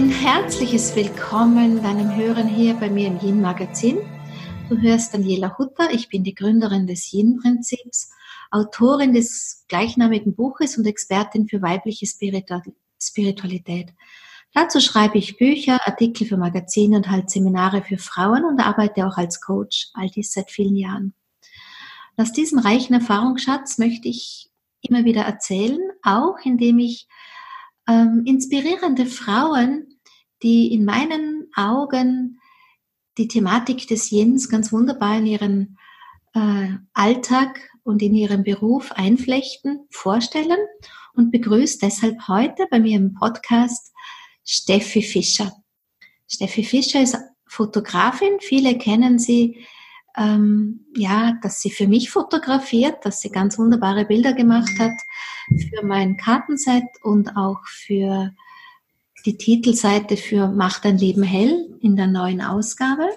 ein herzliches Willkommen deinem Hören hier bei mir im Yin Magazin. Du hörst Daniela Hutter, ich bin die Gründerin des Yin Prinzips, Autorin des gleichnamigen Buches und Expertin für weibliche Spiritualität. Dazu schreibe ich Bücher, Artikel für Magazine und halt Seminare für Frauen und arbeite auch als Coach, all dies seit vielen Jahren. Aus diesem reichen Erfahrungsschatz möchte ich immer wieder erzählen, auch indem ich ähm, inspirierende Frauen, die in meinen Augen die Thematik des Yins ganz wunderbar in ihren äh, Alltag und in ihren Beruf einflechten, vorstellen und begrüße deshalb heute bei mir im Podcast Steffi Fischer. Steffi Fischer ist Fotografin. Viele kennen sie ähm, ja, dass sie für mich fotografiert, dass sie ganz wunderbare Bilder gemacht hat für mein Kartenset und auch für die Titelseite für Macht dein Leben hell in der neuen Ausgabe.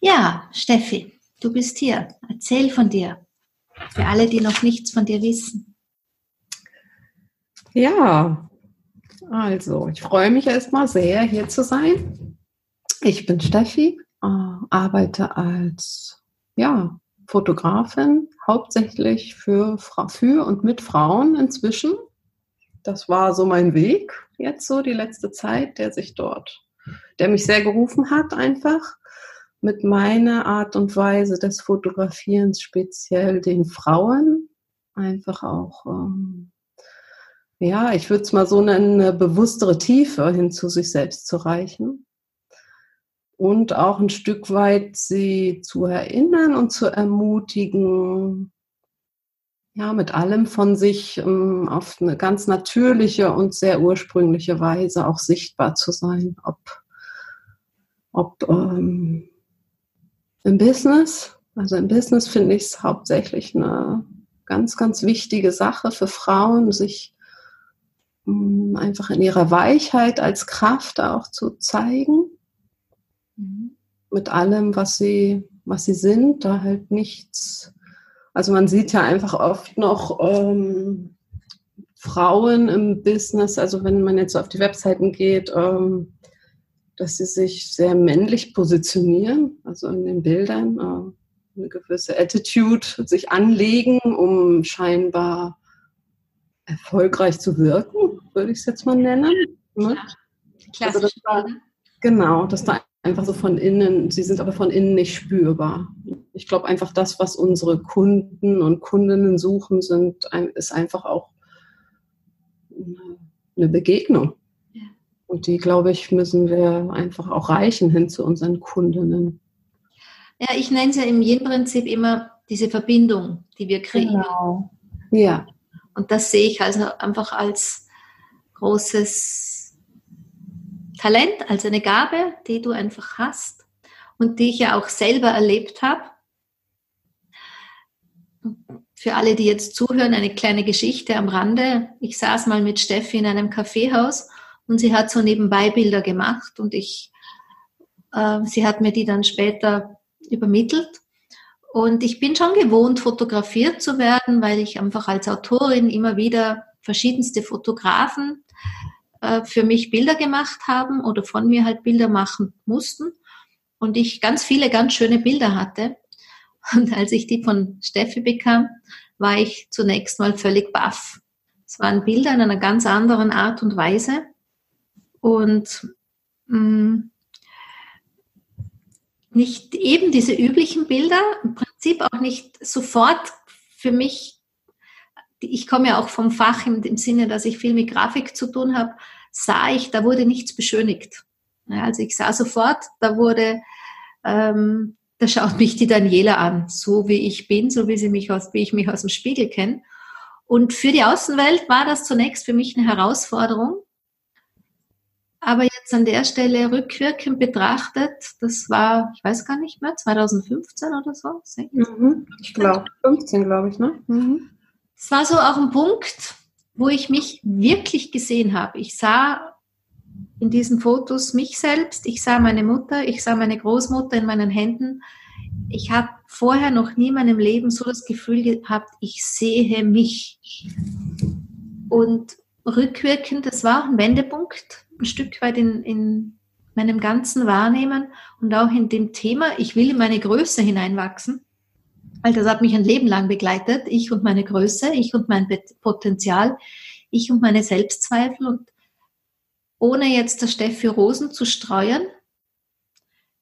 Ja, Steffi, du bist hier. Erzähl von dir. Für alle, die noch nichts von dir wissen. Ja, also ich freue mich erstmal sehr, hier zu sein. Ich bin Steffi, arbeite als ja, Fotografin, hauptsächlich für, für und mit Frauen inzwischen. Das war so mein Weg jetzt so die letzte Zeit, der sich dort, der mich sehr gerufen hat einfach mit meiner Art und Weise des Fotografierens speziell den Frauen einfach auch ähm, ja, ich würde es mal so nennen, eine bewusstere Tiefe hin zu sich selbst zu reichen und auch ein Stück weit sie zu erinnern und zu ermutigen, ja, mit allem von sich ähm, auf eine ganz natürliche und sehr ursprüngliche Weise auch sichtbar zu sein. Ob, ob ähm, im Business, also im Business finde ich es hauptsächlich eine ganz, ganz wichtige Sache für Frauen, sich ähm, einfach in ihrer Weichheit als Kraft auch zu zeigen Mhm. Mit allem, was sie, was sie sind, da halt nichts. Also man sieht ja einfach oft noch ähm, Frauen im Business, also wenn man jetzt auf die Webseiten geht, ähm, dass sie sich sehr männlich positionieren, also in den Bildern äh, eine gewisse Attitude sich anlegen, um scheinbar erfolgreich zu wirken, würde ich es jetzt mal nennen. Ne? Also das da, genau, dass da einfach so von innen, sie sind aber von innen nicht spürbar. Ich glaube einfach, das, was unsere Kunden und Kundinnen suchen, sind, ist einfach auch eine Begegnung. Und die, glaube ich, müssen wir einfach auch reichen hin zu unseren Kundinnen. Ja, ich nenne es ja im Yin-Prinzip immer diese Verbindung, die wir kriegen. Genau. Ja. Und das sehe ich also einfach als großes Talent, also eine Gabe, die du einfach hast und die ich ja auch selber erlebt habe. Für alle, die jetzt zuhören, eine kleine Geschichte am Rande. Ich saß mal mit Steffi in einem Kaffeehaus und sie hat so nebenbei Bilder gemacht und ich, äh, sie hat mir die dann später übermittelt. Und ich bin schon gewohnt, fotografiert zu werden, weil ich einfach als Autorin immer wieder verschiedenste Fotografen äh, für mich Bilder gemacht haben oder von mir halt Bilder machen mussten und ich ganz viele ganz schöne Bilder hatte. Und als ich die von Steffi bekam, war ich zunächst mal völlig baff. Es waren Bilder in einer ganz anderen Art und Weise und mh, mm, nicht eben diese üblichen Bilder, im Prinzip auch nicht sofort für mich ich komme ja auch vom Fach im, im Sinne, dass ich viel mit Grafik zu tun habe, sah ich, da wurde nichts beschönigt. Ja, also ich sah sofort, da wurde, ähm, da schaut mich die Daniela an, so wie ich bin, so wie sie mich aus, wie ich mich aus dem Spiegel kenne. Und für die Außenwelt war das zunächst für mich eine Herausforderung. Aber jetzt an der Stelle rückwirkend betrachtet, das war, ich weiß gar nicht mehr, 2015 oder so? Mhm, ich glaube, 15, glaube ich, ne? Mhm. Es war so auch ein Punkt, wo ich mich wirklich gesehen habe. Ich sah in diesen Fotos mich selbst, ich sah meine Mutter, ich sah meine Großmutter in meinen Händen. Ich habe vorher noch nie in meinem Leben so das Gefühl gehabt, ich sehe mich. Und rückwirkend, das war ein Wendepunkt, ein Stück weit in, in meinem ganzen Wahrnehmen und auch in dem Thema, ich will in meine Größe hineinwachsen. Weil das hat mich ein Leben lang begleitet, ich und meine Größe, ich und mein Potenzial, ich und meine Selbstzweifel und ohne jetzt der Steffi Rosen zu streuen,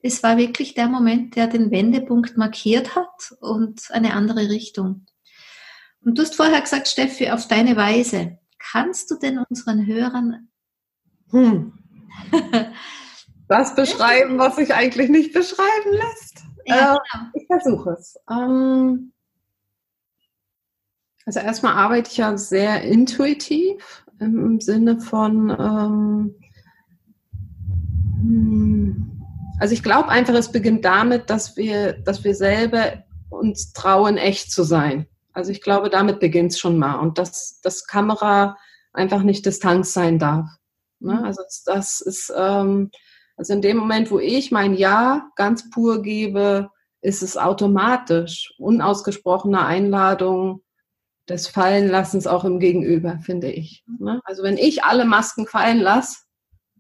es war wirklich der Moment, der den Wendepunkt markiert hat und eine andere Richtung. Und du hast vorher gesagt, Steffi, auf deine Weise. Kannst du denn unseren Hörern hm. das beschreiben, was sich eigentlich nicht beschreiben lässt? Ja, äh, genau. Ich versuche es. Ähm, also erstmal arbeite ich ja sehr intuitiv im Sinne von, ähm, hm, also ich glaube einfach, es beginnt damit, dass wir, dass wir selber uns trauen, echt zu sein. Also ich glaube, damit beginnt es schon mal. Und dass das Kamera einfach nicht Distanz sein darf. Ne? Mhm. Also das ist, ähm, also in dem Moment, wo ich mein Ja ganz pur gebe, ist es automatisch unausgesprochene Einladung des Fallenlassens auch im Gegenüber, finde ich. Ne? Also wenn ich alle Masken fallen lasse,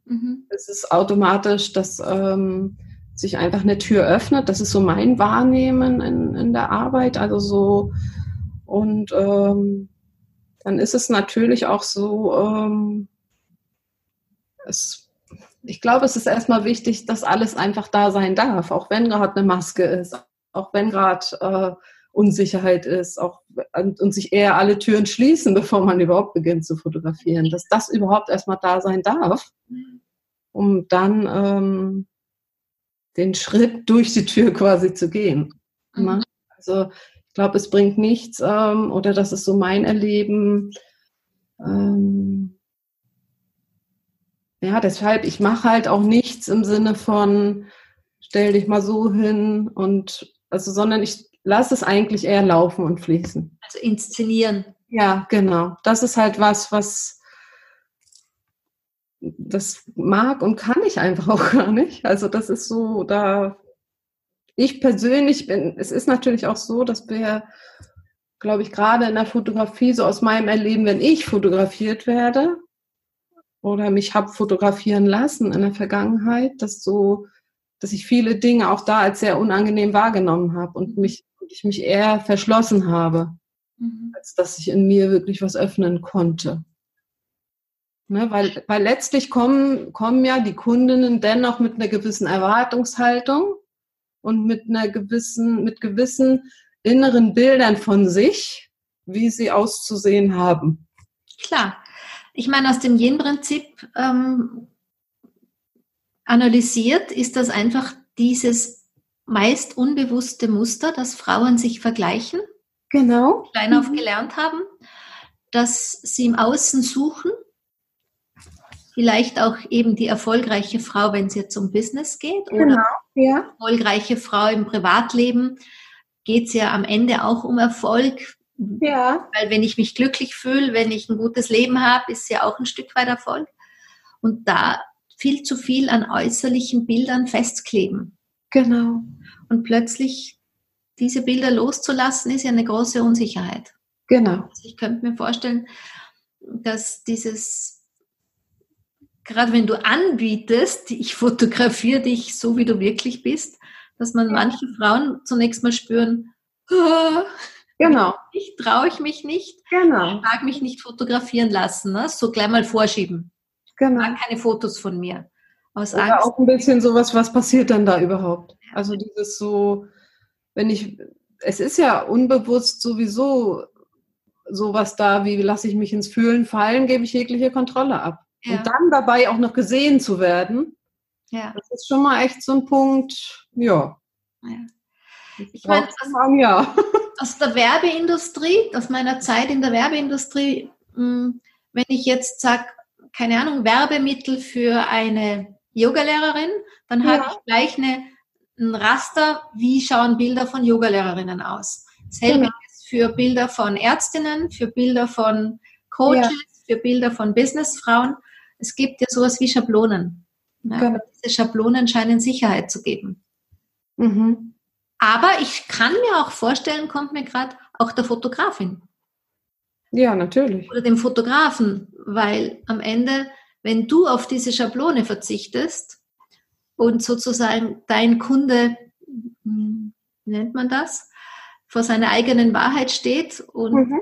mhm. ist es automatisch, dass ähm, sich einfach eine Tür öffnet. Das ist so mein Wahrnehmen in, in der Arbeit. Also so und ähm, dann ist es natürlich auch so, ähm, es, ich glaube, es ist erstmal wichtig, dass alles einfach da sein darf, auch wenn gerade eine Maske ist, auch wenn gerade äh, Unsicherheit ist, auch und, und sich eher alle Türen schließen, bevor man überhaupt beginnt zu fotografieren, dass das überhaupt erstmal da sein darf, um dann ähm, den Schritt durch die Tür quasi zu gehen. Ne? Mhm. Also ich glaube, es bringt nichts, ähm, oder das ist so mein Erleben. Ähm, ja, deshalb, ich mache halt auch nichts im Sinne von, stell dich mal so hin und, also, sondern ich lasse es eigentlich eher laufen und fließen. Also inszenieren. Ja, genau. Das ist halt was, was, das mag und kann ich einfach auch gar nicht. Also das ist so, da ich persönlich bin, es ist natürlich auch so, dass wir, glaube ich, gerade in der Fotografie, so aus meinem Erleben, wenn ich fotografiert werde oder mich habe fotografieren lassen in der Vergangenheit, dass so, dass ich viele Dinge auch da als sehr unangenehm wahrgenommen habe und mich, ich mich eher verschlossen habe, mhm. als dass ich in mir wirklich was öffnen konnte. Ne, weil, weil letztlich kommen, kommen ja die Kundinnen dennoch mit einer gewissen Erwartungshaltung und mit einer gewissen, mit gewissen inneren Bildern von sich, wie sie auszusehen haben. Klar. Ich meine, aus dem Yin-Prinzip ähm, analysiert ist das einfach dieses meist unbewusste Muster, dass Frauen sich vergleichen. Genau. Klein auf mhm. gelernt haben, dass sie im Außen suchen vielleicht auch eben die erfolgreiche Frau, wenn es jetzt um Business geht, genau, oder ja. erfolgreiche Frau im Privatleben, geht es ja am Ende auch um Erfolg. Ja. Weil wenn ich mich glücklich fühle, wenn ich ein gutes Leben habe, ist ja auch ein Stück weit Erfolg. Und da viel zu viel an äußerlichen Bildern festkleben. Genau. Und plötzlich diese Bilder loszulassen, ist ja eine große Unsicherheit. Genau. Also ich könnte mir vorstellen, dass dieses gerade wenn du anbietest, ich fotografiere dich so, wie du wirklich bist, dass man manche Frauen zunächst mal spüren, oh, genau. ich traue ich mich nicht, genau. ich mag mich nicht fotografieren lassen, ne? so gleich mal vorschieben. Genau. Ich mag keine Fotos von mir. Aus Oder Angst. auch ein bisschen sowas, was passiert dann da überhaupt? Also dieses so, wenn ich, es ist ja unbewusst sowieso sowas da, wie lasse ich mich ins Fühlen fallen, gebe ich jegliche Kontrolle ab. Ja. Und dann dabei auch noch gesehen zu werden, ja. das ist schon mal echt so ein Punkt, ja. ja. Ich meine, aus, ja. aus der Werbeindustrie, aus meiner Zeit in der Werbeindustrie, hm, wenn ich jetzt sage, keine Ahnung, Werbemittel für eine Yogalehrerin, dann habe ich gleich eine, ein Raster, wie schauen Bilder von Yogalehrerinnen aus. Dasselbe genau. ist für Bilder von Ärztinnen, für Bilder von Coaches, für Bilder von Businessfrauen es gibt ja sowas wie Schablonen. Ja, genau. Diese Schablonen scheinen Sicherheit zu geben. Mhm. Aber ich kann mir auch vorstellen, kommt mir gerade auch der Fotografin. Ja, natürlich. Oder dem Fotografen, weil am Ende, wenn du auf diese Schablone verzichtest und sozusagen dein Kunde, hm, wie nennt man das, vor seiner eigenen Wahrheit steht und mhm.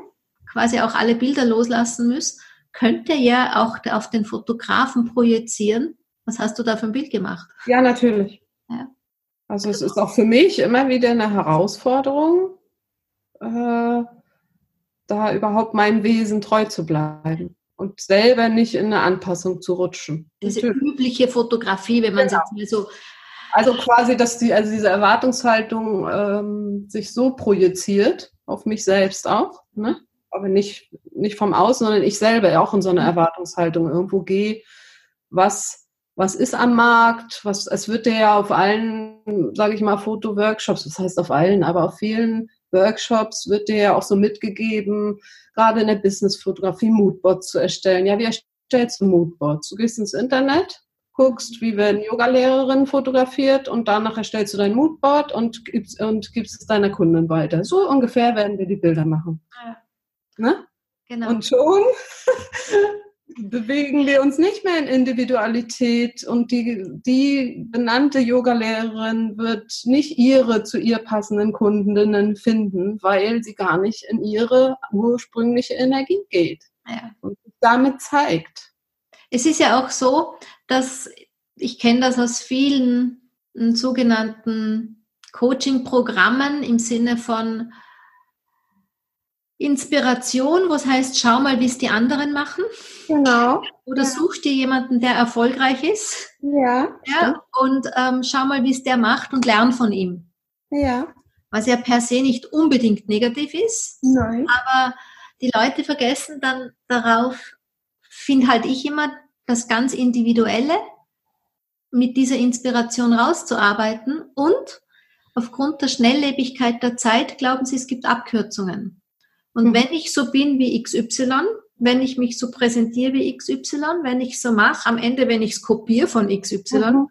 quasi auch alle Bilder loslassen muss, könnte ja auch auf den Fotografen projizieren. Was hast du da für ein Bild gemacht? Ja, natürlich. Ja. Also es ist auch für mich immer wieder eine Herausforderung, äh, da überhaupt meinem Wesen treu zu bleiben und selber nicht in eine Anpassung zu rutschen. Diese Natürlich. übliche Fotografie, wenn man genau. sagt, so. Also quasi, dass die, also diese Erwartungshaltung ähm, sich so projiziert, auf mich selbst auch, ne? aber nicht, nicht vom Außen, sondern ich selber auch in so eine mhm. Erwartungshaltung irgendwo gehe, was, was ist am Markt, was, es wird ja auf allen, sage ich mal, Fotoworkshops, das heißt auf allen, aber auf vielen Workshops wird dir ja auch so mitgegeben, gerade in der Businessfotografie Moodboards zu erstellen. Ja, wie erstellst du Moodboards? Du gehst ins Internet, guckst, wie werden Yoga-Lehrerinnen fotografiert und danach erstellst du dein Moodboard und gibst, und gibst es deiner Kundin weiter. So ungefähr werden wir die Bilder machen. Ja. Ne? Genau. Und schon bewegen wir uns nicht mehr in Individualität und die, die benannte Yogalehrerin wird nicht ihre zu ihr passenden Kundinnen finden, weil sie gar nicht in ihre ursprüngliche Energie geht ja. und damit zeigt. Es ist ja auch so, dass ich kenne das aus vielen sogenannten Coaching-Programmen im Sinne von Inspiration, was heißt, schau mal, wie es die anderen machen. Genau. Oder ja. such dir jemanden, der erfolgreich ist. Ja. ja und ähm, schau mal, wie es der macht und lern von ihm. Ja. Was ja per se nicht unbedingt negativ ist. Nein. Aber die Leute vergessen dann darauf, finde halt ich immer, das ganz Individuelle mit dieser Inspiration rauszuarbeiten und aufgrund der Schnelllebigkeit der Zeit glauben sie, es gibt Abkürzungen. Und mhm. wenn ich so bin wie XY, wenn ich mich so präsentiere wie XY, wenn ich so mache, am Ende, wenn ich es kopiere von XY, mhm.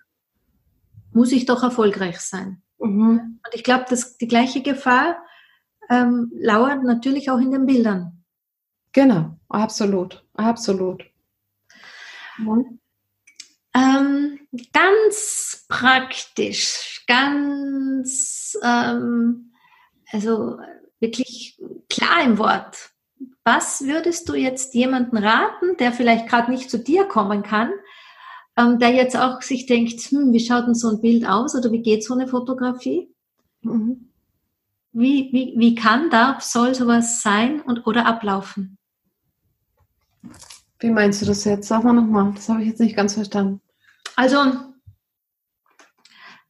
muss ich doch erfolgreich sein. Mhm. Und ich glaube, dass die gleiche Gefahr ähm, lauert natürlich auch in den Bildern. Genau, absolut, absolut. Ähm, ganz praktisch, ganz, ähm, also wirklich klar im Wort. Was würdest du jetzt jemanden raten, der vielleicht gerade nicht zu dir kommen kann, ähm, der jetzt auch sich denkt, hm, wie schaut denn so ein Bild aus oder wie geht so eine Fotografie? Mhm. Wie, wie, wie kann, darf, soll sowas sein und oder ablaufen? Wie meinst du das jetzt? Sag mal nochmal, das habe ich jetzt nicht ganz verstanden. Also,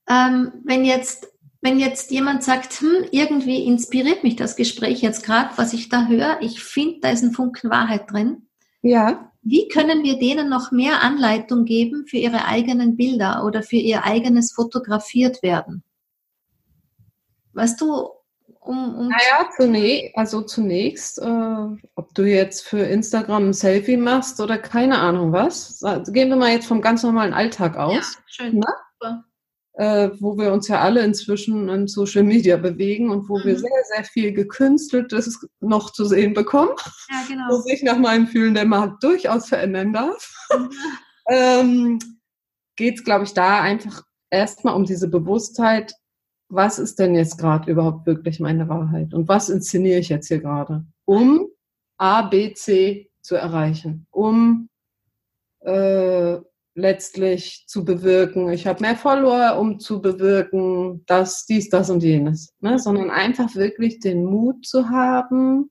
ähm, wenn jetzt wenn jetzt jemand sagt, hm, irgendwie inspiriert mich das Gespräch jetzt gerade, was ich da höre, ich finde, da ist ein Funken Wahrheit drin. Ja. Wie können wir denen noch mehr Anleitung geben für ihre eigenen Bilder oder für ihr eigenes fotografiert werden? Weißt du, um, um naja, zunächst, also zunächst, äh, ob du jetzt für Instagram ein Selfie machst oder keine Ahnung was, gehen wir mal jetzt vom ganz normalen Alltag aus. Ja, schön. Na? Äh, wo wir uns ja alle inzwischen in Social Media bewegen und wo mhm. wir sehr, sehr viel gekünsteltes noch zu sehen bekommen, ja, genau. wo sich nach meinem Fühlen der Markt durchaus verändern darf. Mhm. ähm, Geht es, glaube ich, da einfach erstmal um diese Bewusstheit, was ist denn jetzt gerade überhaupt wirklich meine Wahrheit und was inszeniere ich jetzt hier gerade, um A, B, C zu erreichen, um äh, letztlich zu bewirken, ich habe mehr Follower, um zu bewirken, dass dies, das und jenes, ne? sondern einfach wirklich den Mut zu haben.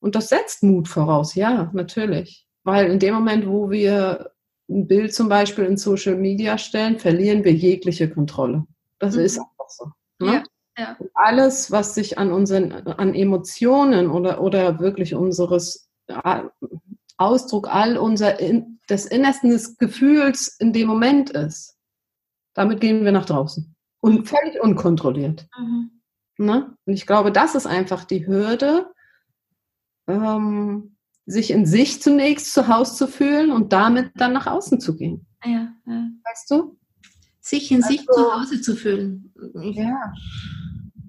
Und das setzt Mut voraus, ja, natürlich. Weil in dem Moment, wo wir ein Bild zum Beispiel in Social Media stellen, verlieren wir jegliche Kontrolle. Das mhm. ist einfach so. Ne? Ja. Ja. Alles, was sich an unseren, an Emotionen oder, oder wirklich unseres Ausdruck all unser in, des Innersten des Gefühls in dem Moment ist. Damit gehen wir nach draußen. Und völlig unkontrolliert. Mhm. Ne? Und ich glaube, das ist einfach die Hürde, ähm, sich in sich zunächst zu Hause zu fühlen und damit dann nach außen zu gehen. Ja, ja. Weißt du? Sich in also, sich zu Hause zu fühlen. Ja.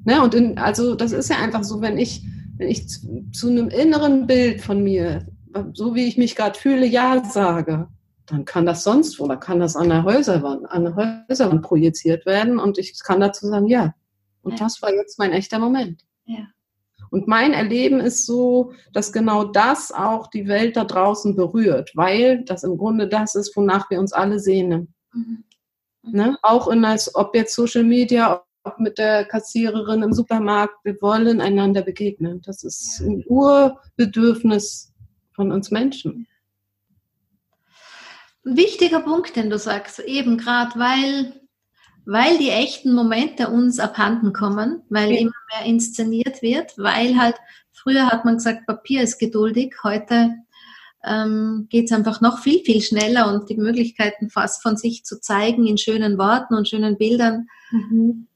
Ne, und in, also das ist ja einfach so, wenn ich wenn ich zu, zu einem inneren Bild von mir, so wie ich mich gerade fühle, ja sage, dann kann das sonst wo, dann kann das an der Häuserwand, an der Häuserwand projiziert werden und ich kann dazu sagen, ja. Und ja. das war jetzt mein echter Moment. Ja. Und mein Erleben ist so, dass genau das auch die Welt da draußen berührt, weil das im Grunde das ist, wonach wir uns alle sehnen. Mhm. Ne? Auch in als, ob jetzt Social Media, ob mit der Kassiererin im Supermarkt, wir wollen einander begegnen. Das ist ein Urbedürfnis von uns Menschen. Ein wichtiger Punkt, den du sagst, eben gerade weil, weil die echten Momente uns abhanden kommen, weil ja. immer mehr inszeniert wird, weil halt früher hat man gesagt, Papier ist geduldig, heute ähm, geht es einfach noch viel, viel schneller und die Möglichkeiten fast von sich zu zeigen in schönen Worten und schönen Bildern mhm.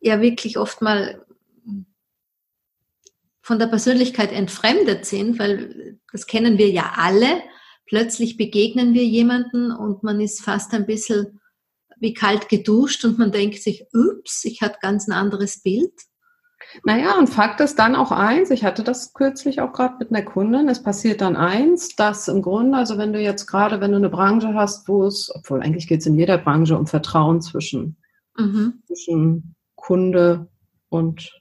ja wirklich oft mal von der Persönlichkeit entfremdet sind, weil das kennen wir ja alle plötzlich begegnen wir jemanden und man ist fast ein bisschen wie kalt geduscht und man denkt sich, ups, ich hatte ganz ein anderes Bild. Naja, und Fakt ist dann auch eins, ich hatte das kürzlich auch gerade mit einer Kundin, es passiert dann eins, dass im Grunde, also wenn du jetzt gerade, wenn du eine Branche hast, wo es, obwohl eigentlich geht es in jeder Branche um Vertrauen zwischen, mhm. zwischen Kunde und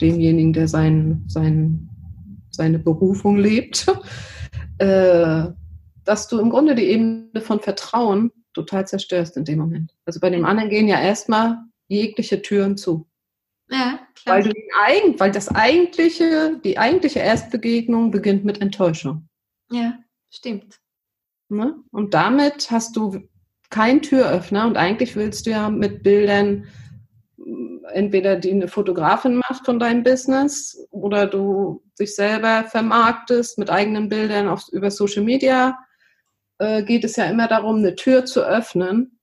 demjenigen, der sein, sein, seine Berufung lebt, äh, dass du im Grunde die Ebene von Vertrauen total zerstörst in dem Moment. Also bei dem anderen gehen ja erstmal jegliche Türen zu. Ja, klar. Weil, du den, weil das eigentliche, die eigentliche Erstbegegnung beginnt mit Enttäuschung. Ja, stimmt. Ne? Und damit hast du keinen Türöffner und eigentlich willst du ja mit Bildern entweder die eine Fotografin macht von deinem Business oder du dich selber vermarktest mit eigenen Bildern auf, über Social Media, äh, geht es ja immer darum, eine Tür zu öffnen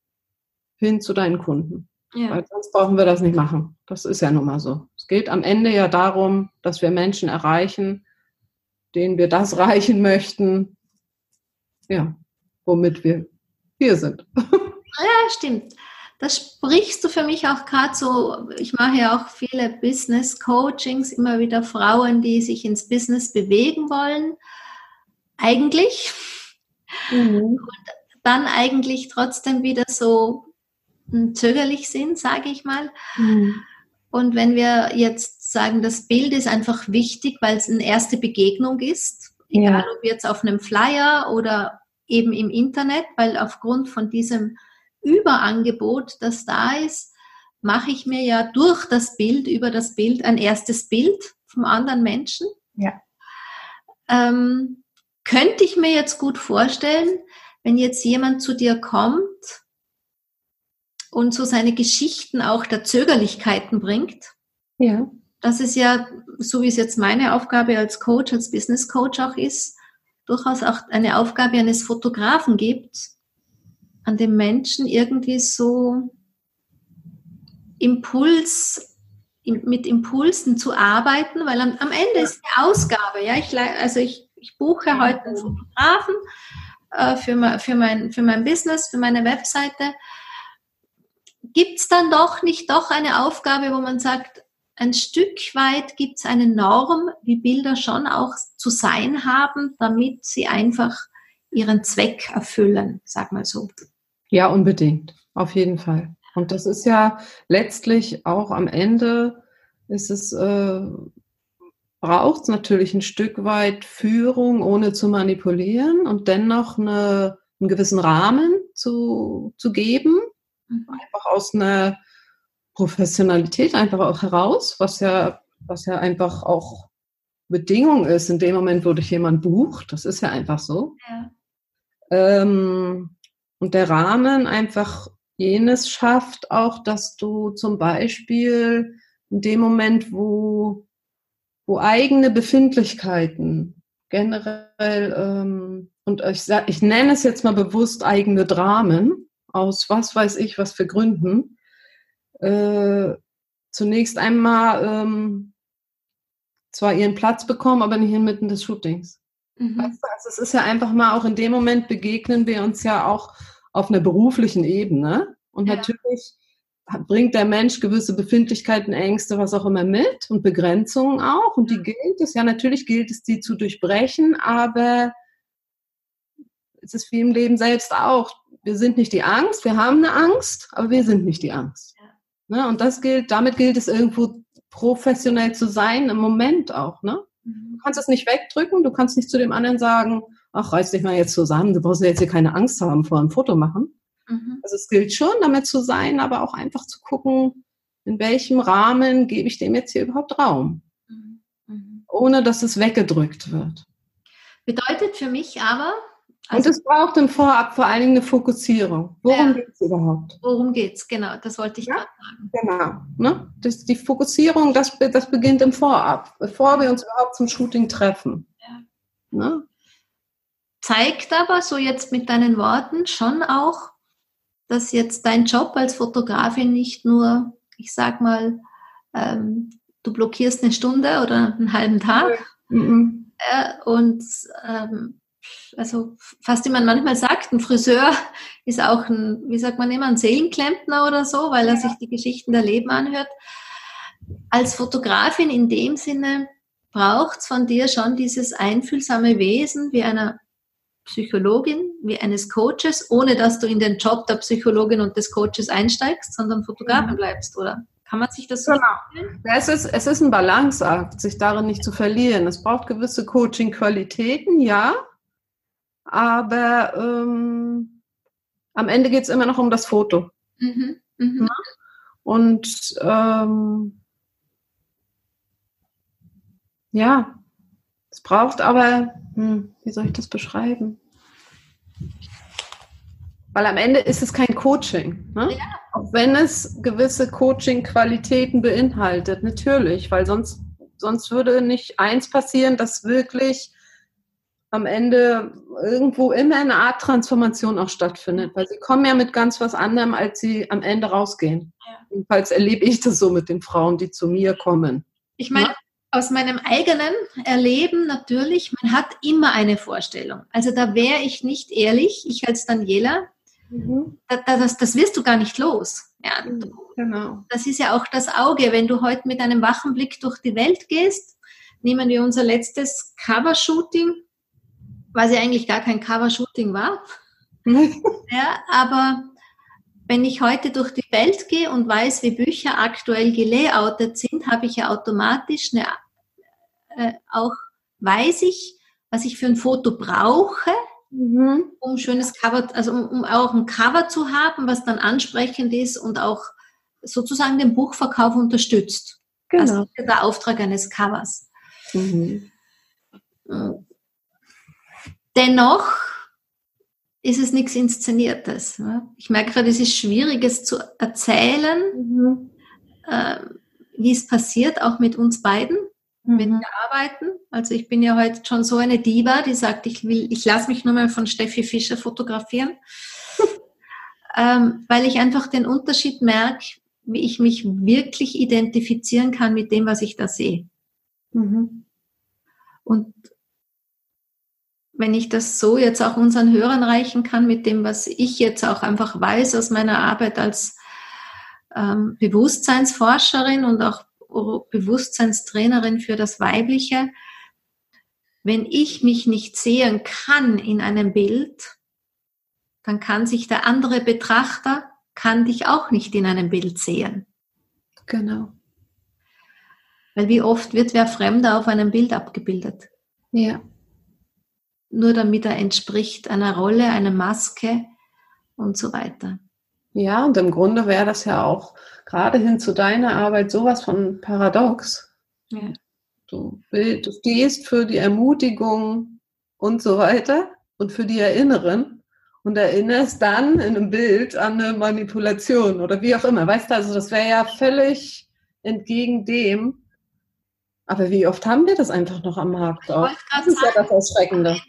hin zu deinen Kunden. Ja. Weil sonst brauchen wir das nicht machen. Das ist ja nun mal so. Es geht am Ende ja darum, dass wir Menschen erreichen, denen wir das reichen möchten, ja, womit wir hier sind. Ja, stimmt das sprichst du für mich auch gerade so, ich mache ja auch viele Business Coachings, immer wieder Frauen, die sich ins Business bewegen wollen, eigentlich. Mhm. Und dann eigentlich trotzdem wieder so hm, zögerlich sind, sage ich mal. Mhm. Und wenn wir jetzt sagen, das Bild ist einfach wichtig, weil es eine erste Begegnung ist, egal ja. ob jetzt auf einem Flyer oder eben im Internet, weil aufgrund von diesem Überangebot, das da ist, mache ich mir ja durch das Bild, über das Bild ein erstes Bild vom anderen Menschen. Ja. Ähm, könnte ich mir jetzt gut vorstellen, wenn jetzt jemand zu dir kommt und so seine Geschichten auch der Zögerlichkeiten bringt. Ja. Das ist ja, so wie es jetzt meine Aufgabe als Coach, als Business Coach auch ist, durchaus auch eine Aufgabe eines Fotografen gibt, an dem Menschen irgendwie so Impuls, mit Impulsen zu arbeiten, weil am, am Ende ist die Ausgabe, ja, ich, also ich, ich buche heute einen Fotografen äh, für, mein, für, mein, für mein Business, für meine Webseite. Gibt es dann doch nicht doch eine Aufgabe, wo man sagt, ein Stück weit gibt es eine Norm, wie Bilder schon auch zu sein haben, damit sie einfach ihren Zweck erfüllen, sag mal so. Ja, unbedingt. Auf jeden Fall. Und das ist ja letztlich auch am Ende ist es, äh, braucht es natürlich ein Stück weit Führung, ohne zu manipulieren und dennoch eine, einen gewissen Rahmen zu, zu geben. Mhm. Einfach aus einer Professionalität einfach auch heraus, was ja, was ja einfach auch Bedingung ist in dem Moment, wo dich jemand bucht. Das ist ja einfach so. Ja. Ähm, und der Rahmen einfach jenes schafft auch, dass du zum Beispiel in dem Moment, wo, wo eigene Befindlichkeiten generell, ähm, und ich, ich nenne es jetzt mal bewusst eigene Dramen, aus was weiß ich, was für Gründen, äh, zunächst einmal ähm, zwar ihren Platz bekommen, aber nicht inmitten des Shootings. Mhm. Also es ist ja einfach mal auch in dem Moment begegnen wir uns ja auch auf einer beruflichen Ebene. Und ja. natürlich bringt der Mensch gewisse Befindlichkeiten, Ängste, was auch immer mit und Begrenzungen auch. Und die gilt es, ja, natürlich gilt es, die zu durchbrechen, aber es ist wie im Leben selbst auch. Wir sind nicht die Angst, wir haben eine Angst, aber wir sind nicht die Angst. Ja. Ne? Und das gilt, damit gilt es irgendwo professionell zu sein, im Moment auch. Ne? Mhm. Du kannst es nicht wegdrücken, du kannst nicht zu dem anderen sagen, ach, reiß dich mal jetzt zusammen, du brauchst jetzt hier keine Angst haben vor einem Foto machen. Mhm. Also es gilt schon, damit zu sein, aber auch einfach zu gucken, in welchem Rahmen gebe ich dem jetzt hier überhaupt Raum, mhm. mhm. ohne dass es weggedrückt wird. Bedeutet für mich aber, also, und es braucht im Vorab vor allen Dingen eine Fokussierung. Worum ja, geht es überhaupt? Worum geht es, genau, das wollte ich ja, sagen. Genau. Ne? Das, die Fokussierung, das, das beginnt im Vorab, bevor wir uns überhaupt zum Shooting treffen. Ja. Ne? Zeigt aber so jetzt mit deinen Worten schon auch, dass jetzt dein Job als Fotografin nicht nur, ich sag mal, ähm, du blockierst eine Stunde oder einen halben Tag mhm. äh, und ähm, also fast wie man manchmal sagt, ein Friseur ist auch ein, wie sagt man immer, ein Seelenklempner oder so, weil er ja. sich die Geschichten der Leben anhört. Als Fotografin in dem Sinne braucht es von dir schon dieses einfühlsame Wesen wie einer Psychologin, wie eines Coaches, ohne dass du in den Job der Psychologin und des Coaches einsteigst, sondern Fotografin mhm. bleibst, oder? Kann man sich das so genau. vorstellen? Es ist, es ist ein Balanceakt, sich darin nicht zu verlieren. Es braucht gewisse Coaching-Qualitäten, ja, aber ähm, am Ende geht es immer noch um das Foto. Mhm. Mhm. Und ähm, ja, es braucht aber, hm, wie soll ich das beschreiben? Weil am Ende ist es kein Coaching. Ne? Ja. Auch wenn es gewisse Coaching-Qualitäten beinhaltet, natürlich, weil sonst, sonst würde nicht eins passieren, dass wirklich am Ende irgendwo immer eine Art Transformation auch stattfindet, weil sie kommen ja mit ganz was anderem, als sie am Ende rausgehen. Ja. Jedenfalls erlebe ich das so mit den Frauen, die zu mir kommen. Ich meine, ja? Aus meinem eigenen Erleben natürlich, man hat immer eine Vorstellung. Also da wäre ich nicht ehrlich, ich als Daniela, mhm. das, das wirst du gar nicht los. Ja, mhm, genau. Das ist ja auch das Auge, wenn du heute mit einem wachen Blick durch die Welt gehst. Nehmen wir unser letztes Cover-Shooting was ja eigentlich gar kein Cover-Shooting war. ja, aber wenn ich heute durch die Welt gehe und weiß, wie Bücher aktuell gelayoutet sind, habe ich ja automatisch eine, äh, auch weiß ich, was ich für ein Foto brauche, mhm. um schönes Cover, also um, um, auch ein Cover zu haben, was dann ansprechend ist und auch sozusagen den Buchverkauf unterstützt. Genau. Also der Auftrag eines Covers. Mhm. Dennoch ist es nichts Inszeniertes. Ich merke gerade, es ist schwierig, es zu erzählen, mhm. äh, wie es passiert, auch mit uns beiden, mhm. wenn wir arbeiten. Also ich bin ja heute schon so eine Diva, die sagt, ich will, ich lasse mich nur mal von Steffi Fischer fotografieren, ähm, weil ich einfach den Unterschied merke, wie ich mich wirklich identifizieren kann mit dem, was ich da sehe. Mhm. Und wenn ich das so jetzt auch unseren Hörern reichen kann, mit dem, was ich jetzt auch einfach weiß aus meiner Arbeit als ähm, Bewusstseinsforscherin und auch Bewusstseinstrainerin für das Weibliche, wenn ich mich nicht sehen kann in einem Bild, dann kann sich der andere Betrachter, kann dich auch nicht in einem Bild sehen. Genau. Weil wie oft wird wer Fremder auf einem Bild abgebildet? Ja nur damit er entspricht einer Rolle, einer Maske und so weiter. Ja, und im Grunde wäre das ja auch gerade hin zu deiner Arbeit sowas von paradox. Ja. Du, du stehst für die Ermutigung und so weiter und für die Erinnerung und erinnerst dann in einem Bild an eine Manipulation oder wie auch immer. Weißt du, also das wäre ja völlig entgegen dem, aber wie oft haben wir das einfach noch am Markt auch? Das ist sagen, ja das Erschreckende.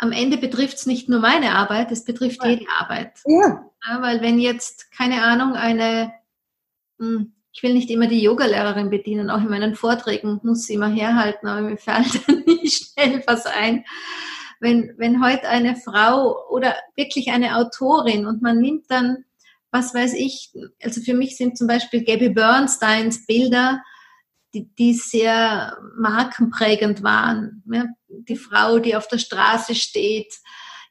Am Ende, Ende betrifft es nicht nur meine Arbeit, es betrifft ja. jede Arbeit. Ja. ja. Weil wenn jetzt, keine Ahnung, eine, ich will nicht immer die Yogalehrerin bedienen, auch in meinen Vorträgen muss sie immer herhalten, aber mir fällt dann nicht schnell was ein. Wenn, wenn heute eine Frau oder wirklich eine Autorin und man nimmt dann was weiß ich, also für mich sind zum Beispiel Gabby Bernsteins Bilder, die, die sehr markenprägend waren. Ja, die Frau, die auf der Straße steht,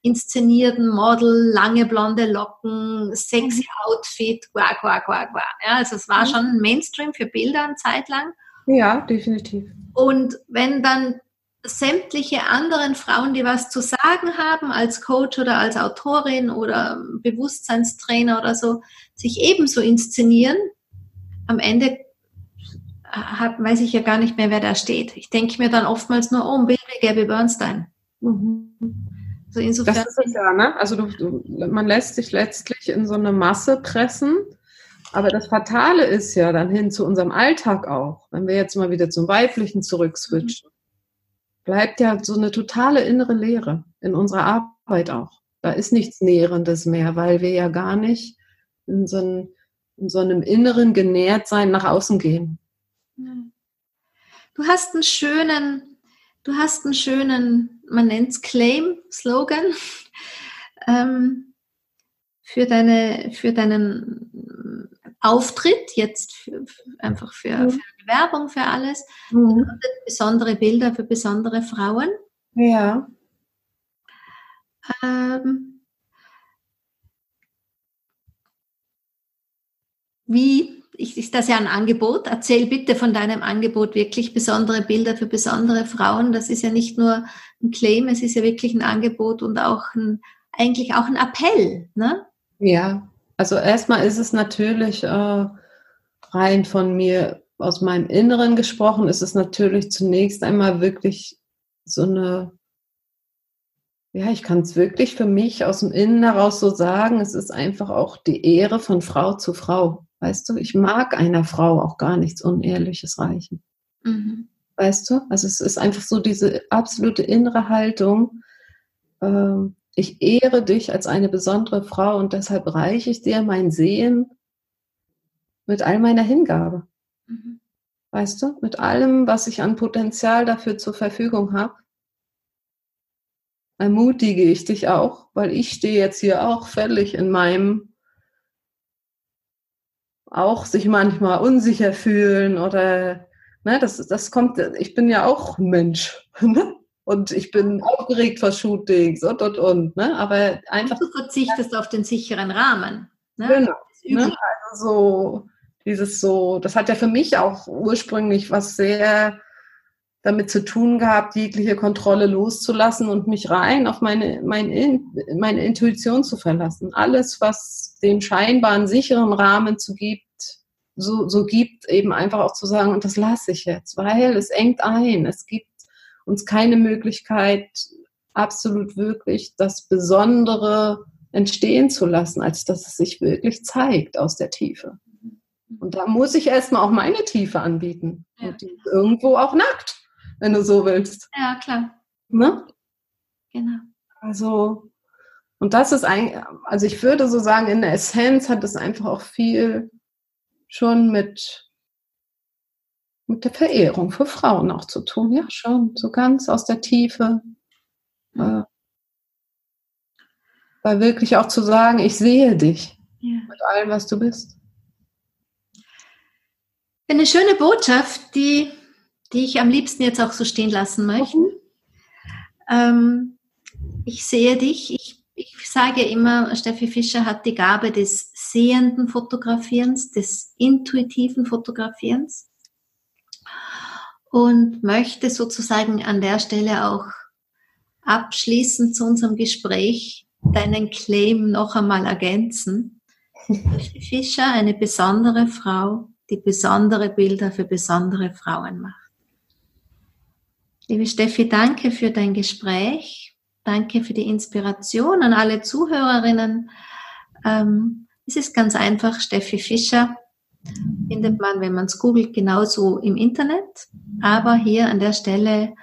inszenierten Model, lange blonde Locken, sexy mhm. Outfit, qua, qua, qua, qua. Ja, also es war mhm. schon ein Mainstream für Bilder eine Zeit lang. Ja, definitiv. Und wenn dann sämtliche anderen Frauen, die was zu sagen haben, als Coach oder als Autorin oder Bewusstseinstrainer oder so, sich ebenso inszenieren, am Ende hab, weiß ich ja gar nicht mehr, wer da steht. Ich denke mir dann oftmals nur, oh, ein Bild wie Gabby Bernstein. Mhm. So insofern das ist es ja, ne? Also du, du, man lässt sich letztlich in so eine Masse pressen. Aber das Fatale ist ja dann hin zu unserem Alltag auch, wenn wir jetzt mal wieder zum Weiblichen zurückswitchen, mhm. bleibt ja so eine totale innere Leere in unserer Arbeit auch. Da ist nichts Nährendes mehr, weil wir ja gar nicht in so, ein, in so einem inneren Genährtsein nach außen gehen. Du hast einen schönen, du hast einen schönen, man nennt es Claim, Slogan, ähm, für, deine, für deinen Auftritt, jetzt für, einfach für, mhm. für Werbung, für alles. Mhm. Besondere Bilder für besondere Frauen. Ja. Ähm, wie ist das ja ein Angebot. Erzähl bitte von deinem Angebot wirklich besondere Bilder für besondere Frauen. Das ist ja nicht nur ein Claim, es ist ja wirklich ein Angebot und auch ein, eigentlich auch ein Appell. Ne? Ja, also erstmal ist es natürlich äh, rein von mir aus meinem Inneren gesprochen, ist es natürlich zunächst einmal wirklich so eine, ja, ich kann es wirklich für mich aus dem Innen heraus so sagen, es ist einfach auch die Ehre von Frau zu Frau. Weißt du, ich mag einer Frau auch gar nichts Unehrliches reichen. Mhm. Weißt du? Also es ist einfach so diese absolute innere Haltung. Ähm, ich ehre dich als eine besondere Frau und deshalb reiche ich dir mein Sehen mit all meiner Hingabe. Mhm. Weißt du? Mit allem, was ich an Potenzial dafür zur Verfügung habe ermutige ich dich auch, weil ich stehe jetzt hier auch völlig in meinem auch sich manchmal unsicher fühlen oder ne, das, das kommt, ich bin ja auch Mensch. Ne? Und ich bin aufgeregt vor Shootings und und und. Ne? Aber einfach. Du verzichtest auf den sicheren Rahmen. Ne? Genau. Ne? Also so, dieses so, das hat ja für mich auch ursprünglich was sehr damit zu tun gehabt, jegliche Kontrolle loszulassen und mich rein auf meine, meine, meine Intuition zu verlassen. Alles, was den scheinbaren sicheren Rahmen zu gibt, so, so gibt, eben einfach auch zu sagen, und das lasse ich jetzt, weil es engt ein. Es gibt uns keine Möglichkeit, absolut wirklich das Besondere entstehen zu lassen, als dass es sich wirklich zeigt aus der Tiefe. Und da muss ich erstmal auch meine Tiefe anbieten. Ja. Und die ist irgendwo auch nackt wenn du so willst. Ja, klar. Ne? Genau. Also, und das ist eigentlich, also ich würde so sagen, in der Essenz hat es einfach auch viel schon mit, mit der Verehrung für Frauen auch zu tun. Ja, schon, so ganz aus der Tiefe. Äh, weil wirklich auch zu sagen, ich sehe dich ja. mit allem, was du bist. Eine schöne Botschaft, die die ich am liebsten jetzt auch so stehen lassen möchte. Mhm. Ähm, ich sehe dich. Ich, ich sage immer, Steffi Fischer hat die Gabe des sehenden Fotografierens, des intuitiven Fotografierens und möchte sozusagen an der Stelle auch abschließend zu unserem Gespräch deinen Claim noch einmal ergänzen. Steffi Fischer, eine besondere Frau, die besondere Bilder für besondere Frauen macht. Liebe Steffi, danke für dein Gespräch. Danke für die Inspiration an alle Zuhörerinnen. Ähm, es ist ganz einfach, Steffi Fischer findet man, wenn man es googelt, genauso im Internet. Aber hier an der Stelle,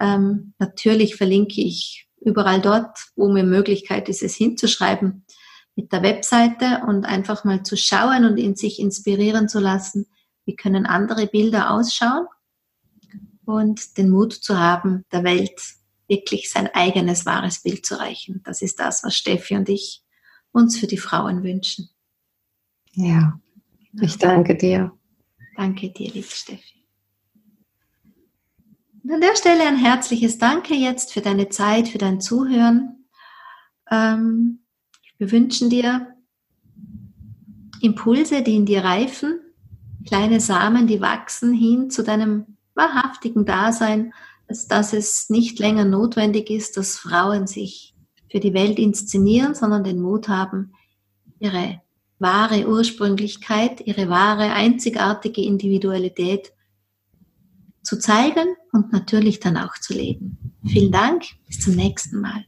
ähm, natürlich verlinke ich überall dort, wo mir Möglichkeit ist, es hinzuschreiben, mit der Webseite und einfach mal zu schauen und in sich inspirieren zu lassen, wie können andere Bilder ausschauen und den Mut zu haben, der Welt wirklich sein eigenes wahres Bild zu reichen. Das ist das, was Steffi und ich uns für die Frauen wünschen. Ja, ich danke dir. Danke dir, liebe Steffi. Und an der Stelle ein herzliches Danke jetzt für deine Zeit, für dein Zuhören. Ähm, wir wünschen dir Impulse, die in dir reifen, kleine Samen, die wachsen hin zu deinem wahrhaftigen Dasein, als dass es nicht länger notwendig ist, dass Frauen sich für die Welt inszenieren, sondern den Mut haben, ihre wahre Ursprünglichkeit, ihre wahre einzigartige Individualität zu zeigen und natürlich dann auch zu leben. Vielen Dank, bis zum nächsten Mal.